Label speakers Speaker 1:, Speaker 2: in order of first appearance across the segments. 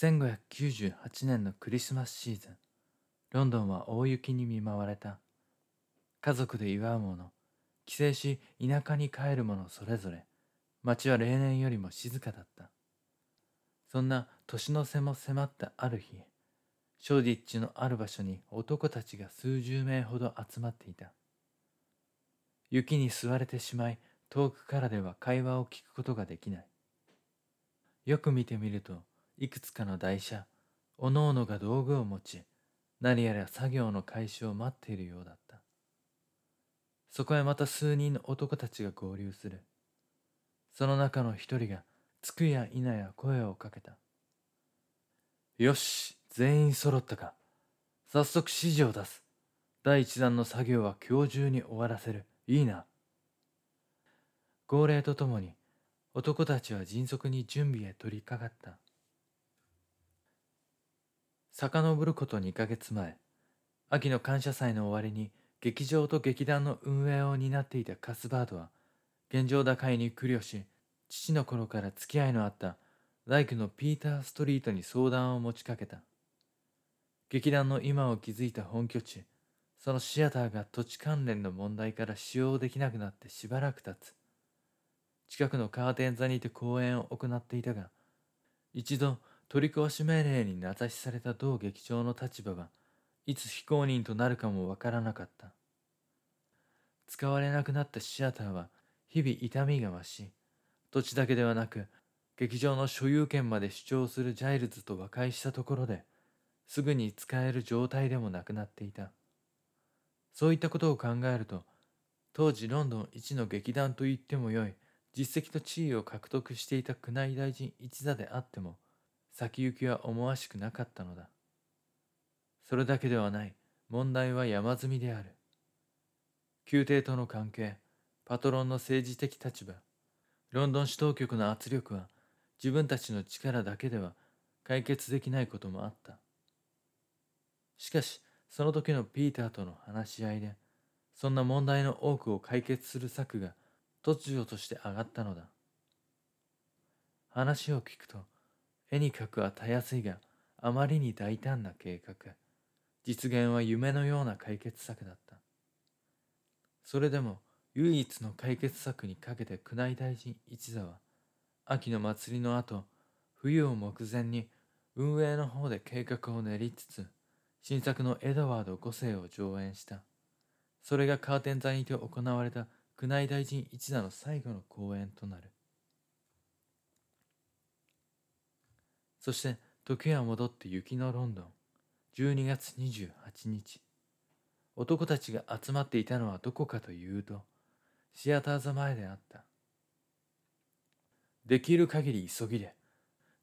Speaker 1: 1598年のクリスマスシーズン。ロンドンは大雪に見舞われた。家族で祝う者帰省し田舎に帰る者それぞれ。街は例年よりも静かだった。そんな年の瀬も迫ったある日ショーディッチのある場所に男たちが数十名ほど集まっていた。雪に吸われてしまい遠くからでは会話を聞くことができない。よく見てみるといくつかの台車おのおのが道具を持ち何やら作業の開始を待っているようだった。そこへまた数人の男たちが合流する。その中の一人がつくや否や声をかけた。よし全員揃ったか。早速指示を出す。第一弾の作業は今日中に終わらせる。いいな。号令とともに男たちは迅速に準備へ取り掛かった。遡ること2ヶ月前秋の感謝祭の終わりに劇場と劇団の運営を担っていたカスバードは現状打開に苦慮し父の頃から付き合いのあった大工のピーター・ストリートに相談を持ちかけた。劇団の今を築いた本拠地そのシアターが土地関連の問題から使用できなくなってしばらく経つ。近くのカーテン座にて公演を行っていたが一度取り壊し命令に名指しされた同劇場の立場はいつ非公認となるかもわからなかった。使われなくなったシアターは日々痛みが増し土地だけではなく劇場の所有権まで主張するジャイルズと和解したところですぐに使える状態でもなくなっていた。そういったことを考えると当時ロンドン一の劇団と言ってもよい実績と地位を獲得していた宮内大臣一座であっても先行きは思わしくなかったのだ。それだけではない。問題は山積みである。宮廷との関係、パトロンの政治的立場、ロンドン市当局の圧力は自分たちの力だけでは解決できないこともあった。しかし、その時のピーターとの話し合いで、そんな問題の多くを解決する策が突如として上がったのだ。話を聞くと、絵に描くはたやすいがあまりに大胆な計画。実現は夢のような解決策だった。それでも唯一の解決策にかけて宮内大臣一座は秋の祭りの後冬を目前に運営の方で計画を練りつつ新作のエドワード5世を上演した。それがカーテン座にて行われた宮内大臣一座の最後の公演となる。そして時は戻って雪のロンドン。12月28日。男たちが集まっていたのはどこかというとシアター座前であった。できる限り急ぎで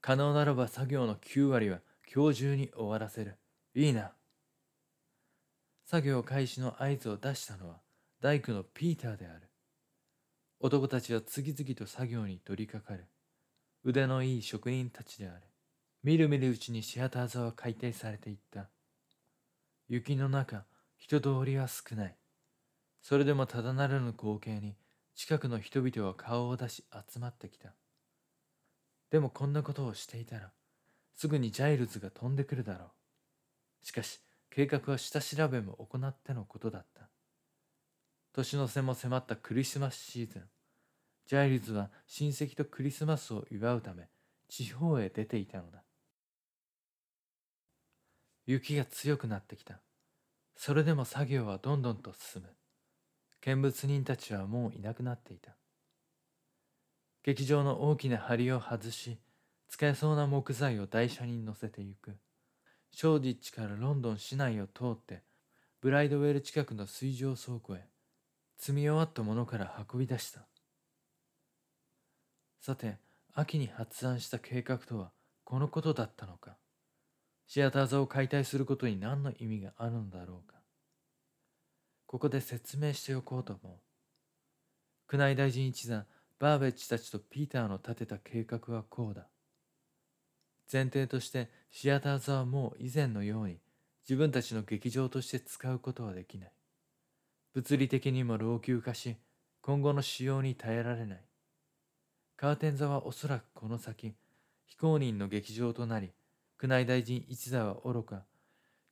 Speaker 1: 可能ならば作業の9割は今日中に終わらせる。いいな。作業開始の合図を出したのは大工のピーターである。男たちは次々と作業に取り掛かる。腕のいい職人たちである。みるみるうちにシアター座は解体されていった。雪の中、人通りは少ない。それでもただならぬ光景に近くの人々は顔を出し集まってきた。でもこんなことをしていたら、すぐにジャイルズが飛んでくるだろう。しかし、計画は下調べも行ってのことだった。年の瀬も迫ったクリスマスシーズン。ジャイルズは親戚とクリスマスを祝うため地方へ出ていたのだ。雪が強くなってきた。それでも作業はどんどんと進む。見物人たちはもういなくなっていた。劇場の大きな梁を外し、使えそうな木材を台車に乗せてゆく。ショーディッチからロンドン市内を通って、ブライドウェル近くの水上倉庫へ、積み終わったものから運び出した。さて、秋に発案した計画とはこのことだったのか。シアター座を解体することに何の意味があるのだろうか。ここで説明しておこうと思う。宮内大臣一座バーベッジたちとピーターの立てた計画はこうだ。前提としてシアター座はもう以前のように自分たちの劇場として使うことはできない。物理的にも老朽化し、今後の使用に耐えられない。カーテン座はおそらくこの先、非公認の劇場となり、宮内大臣一座は愚か。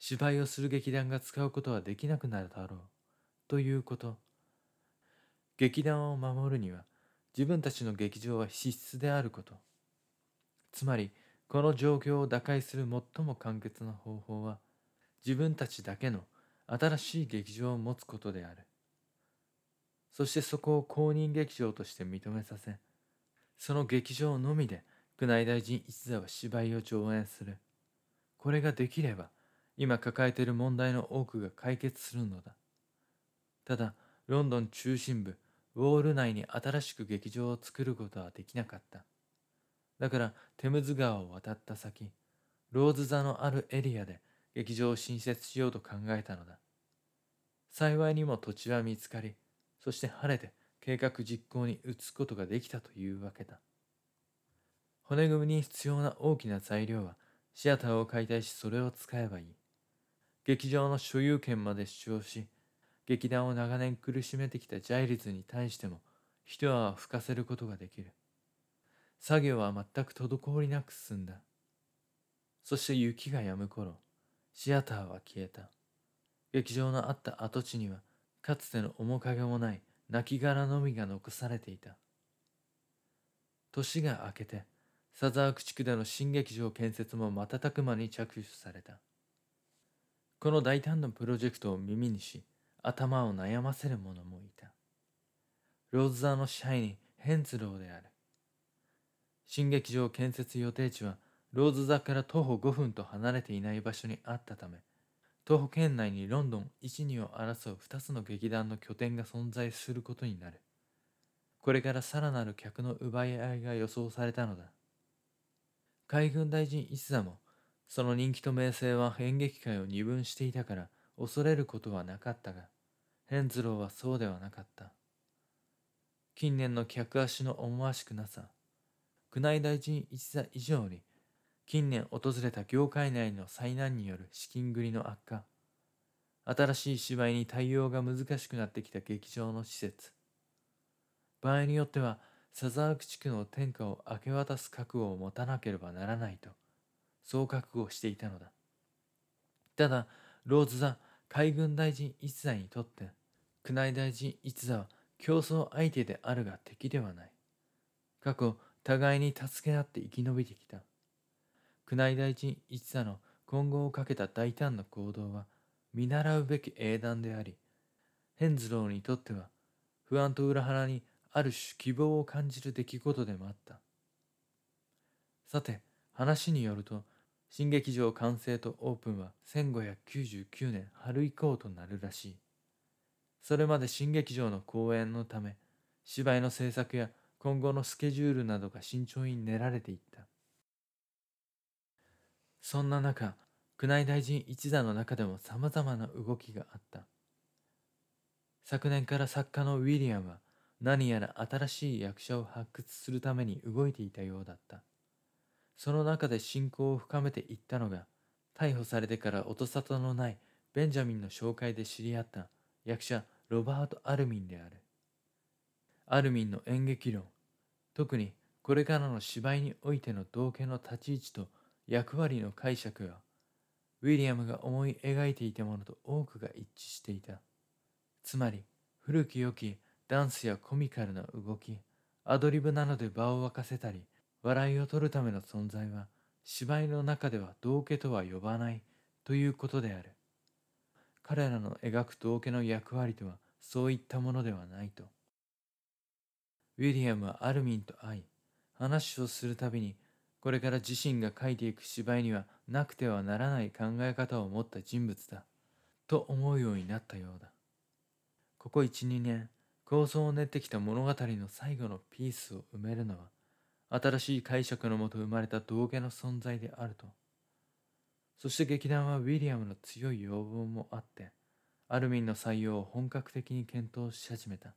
Speaker 1: 芝居をする劇団が使うことはできなくなるだろう。ということ。劇団を守るには自分たちの劇場は必須であること。つまりこの状況を打開する最も簡潔な方法は自分たちだけの新しい劇場を持つことである。そしてそこを公認劇場として認めさせその劇場のみで宮内大臣一座は芝居を上演する。これができれば今抱えている問題の多くが解決するのだ。ただロンドン中心部ウォール内に新しく劇場を作ることはできなかった。だからテムズ川を渡った先ローズ座のあるエリアで劇場を新設しようと考えたのだ。幸いにも土地は見つかりそして晴れて計画実行に移すことができたというわけだ。骨組みに必要な大きな材料はシアターを解体しそれを使えばいい。劇場の所有権まで主張し劇団を長年苦しめてきたジャイルズに対しても一泡吹かせることができる。作業は全く滞りなく進んだ。そして雪が止む頃シアターは消えた。劇場のあった跡地にはかつての面影もない亡骸のみが残されていた。年が明けてサザーク地区での新劇場建設も瞬く間に着手されたこの大胆なプロジェクトを耳にし頭を悩ませる者もいたローズ座の支配人ヘンズローである新劇場建設予定地はローズ座から徒歩5分と離れていない場所にあったため徒歩圏内にロンドン1、2を争う2つの劇団の拠点が存在することになる。これからさらなる客の奪い合いが予想されたのだ。海軍大臣一座も、その人気と名声は演劇界を二分していたから恐れることはなかったが、ヘンズローはそうではなかった。近年の客足の思わしくなさ、宮内大臣一座以上に近年訪れた業界内の災難による資金繰りの悪化新しい芝居に対応が難しくなってきた劇場の施設場合によってはサザーク地区の天下を明け渡す覚悟を持たなければならないとそう覚悟していたのだ。ただローズ座海軍大臣一座にとって宮内大臣一座は競争相手であるが敵ではない。過去互いに助け合って生き延びてきた。宮内大臣一座の今後をかけた大胆な行動は見習うべき英断であり、ヘンズローにとっては不安と裏腹にある種希望を感じる出来事でもあった。さて、話によると、新劇場完成とオープンは1599年春以降となるらしい。それまで新劇場の公演のため、芝居の制作や今後のスケジュールなどが慎重に練られていった。そんな中、宮内大臣一座の中でも様々な動きがあった。昨年から作家のウィリアムは何やら新しい役者を発掘するために動いていたようだった。その中で親交を深めていったのが、逮捕されてから音沙汰のないベンジャミンの紹介で知り合った役者ロバート・アルミンである。アルミンの演劇論、特にこれからの芝居においての道家の立ち位置と役割の解釈はウィリアムが思い描いていたものと多くが一致していたつまり古き良きダンスやコミカルな動きアドリブなどで場を沸かせたり笑いを取るための存在は芝居の中では道家とは呼ばないということである。彼らの描く道家の役割とはそういったものではないと。ウィリアムはアルミンと会い話をするたびにこれから自身が書いていく芝居にはなくてはならない考え方を持った人物だと思うようになったようだ。ここ12年構想を練ってきた物語の最後のピースを埋めるのは新しい解釈のもと生まれた道家の存在であると。そして劇団はウィリアムの強い要望もあってアルミンの採用を本格的に検討し始めた。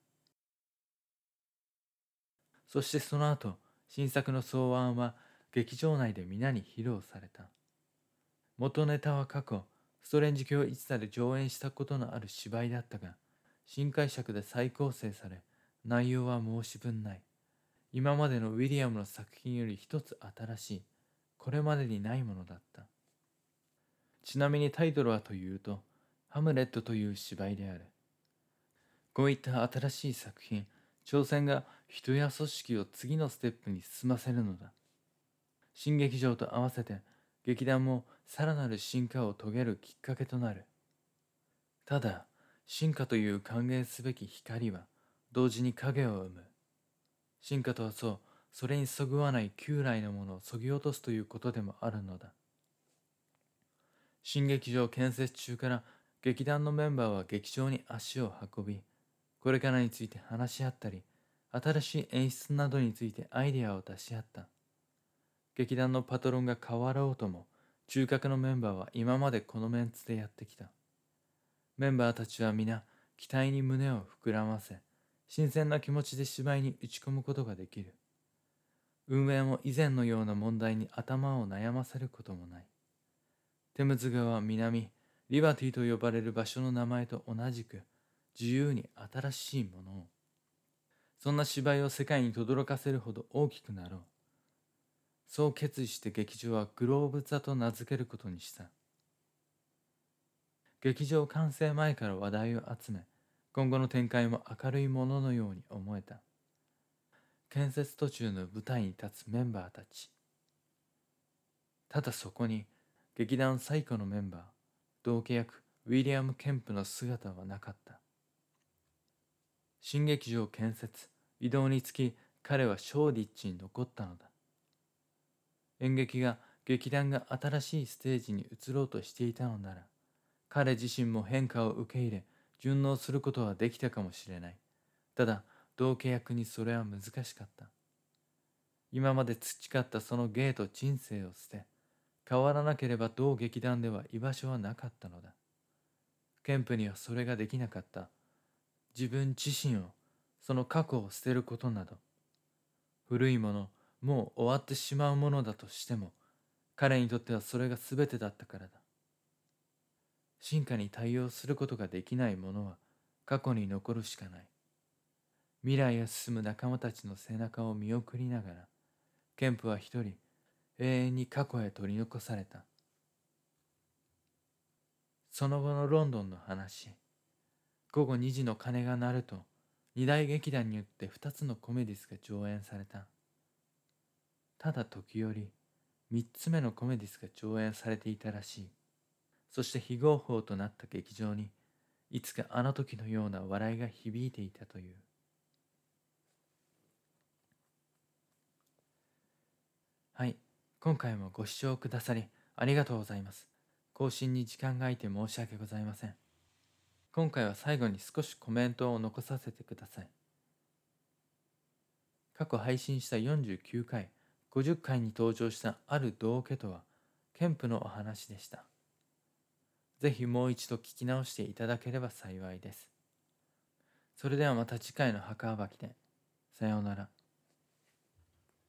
Speaker 1: そしてその後新作の草案は劇場内で皆に披露された。元ネタは過去ストレンジ教一座で上演したことのある芝居だったが新解釈で再構成され内容は申し分ない。今までのウィリアムの作品より一つ新しい。これまでにないものだった。ちなみにタイトルはというと「ハムレット」という芝居である。こういった新しい作品挑戦が人や組織を次のステップに進ませるのだ。新劇場と合わせて劇団もさらなる進化を遂げるきっかけとなる。ただ進化という歓迎すべき光は同時に影を生む。進化とはそうそれにそぐわない旧来のものをそぎ落とすということでもあるのだ。新劇場建設中から劇団のメンバーは劇場に足を運びこれからについて話し合ったり新しい演出などについてアイデアを出し合った。劇団のパトロンが変わろうとも中核のメンバーは今までこのメンツでやってきた。メンバーたちは皆期待に胸を膨らませ新鮮な気持ちで芝居に打ち込むことができる。運営も以前のような問題に頭を悩ませることもない。テムズ川南リバティと呼ばれる場所の名前と同じく自由に新しいものを。そんな芝居を世界に轟かせるほど大きくなろう。そう決意して劇場はグローブ座と名付けることにした。劇場完成前から話題を集め今後の展開も明るいもののように思えた。建設途中の舞台に立つメンバーたち。ただそこに劇団最古のメンバー同契約ウィリアム・ケンプの姿はなかった。新劇場建設移動につき彼はショーディッチに残ったのだ。演劇が劇団が新しいステージに移ろうとしていたのなら彼自身も変化を受け入れ順応することはできたかもしれない。ただ、同契約にそれは難しかった。今まで培ったその芸と人生を捨て、変わらなければ同劇団では居場所はなかったのだ。ケンプにはそれができなかった。自分自身を、その過去を捨てることなど、古いもの、もう終わってしまうものだとしても、彼にとってはそれが全てだったからだ。進化に対応することができないものは過去に残るしかない。未来へ進む仲間たちの背中を見送りながら、ケンプは一人永遠に過去へ取り残された。その後のロンドンの話。午後2時の鐘が鳴ると、二大劇団によって二つのコメディスが上演された。ただ時折、三つ目のコメディスが上演されていたらしい。そして非合法となった劇場にいつかあの時のような笑いが響いていたという。はい今回もご視聴くださりありがとうございます。更新に時間が空いて申し訳ございません。今回は最後に少しコメントを残させてください。過去配信した49回50回に登場したある道家とはケンプのお話でした。ぜひもう一度聞き直していただければ幸いです。それではまた次回の墓暴きで。さようなら。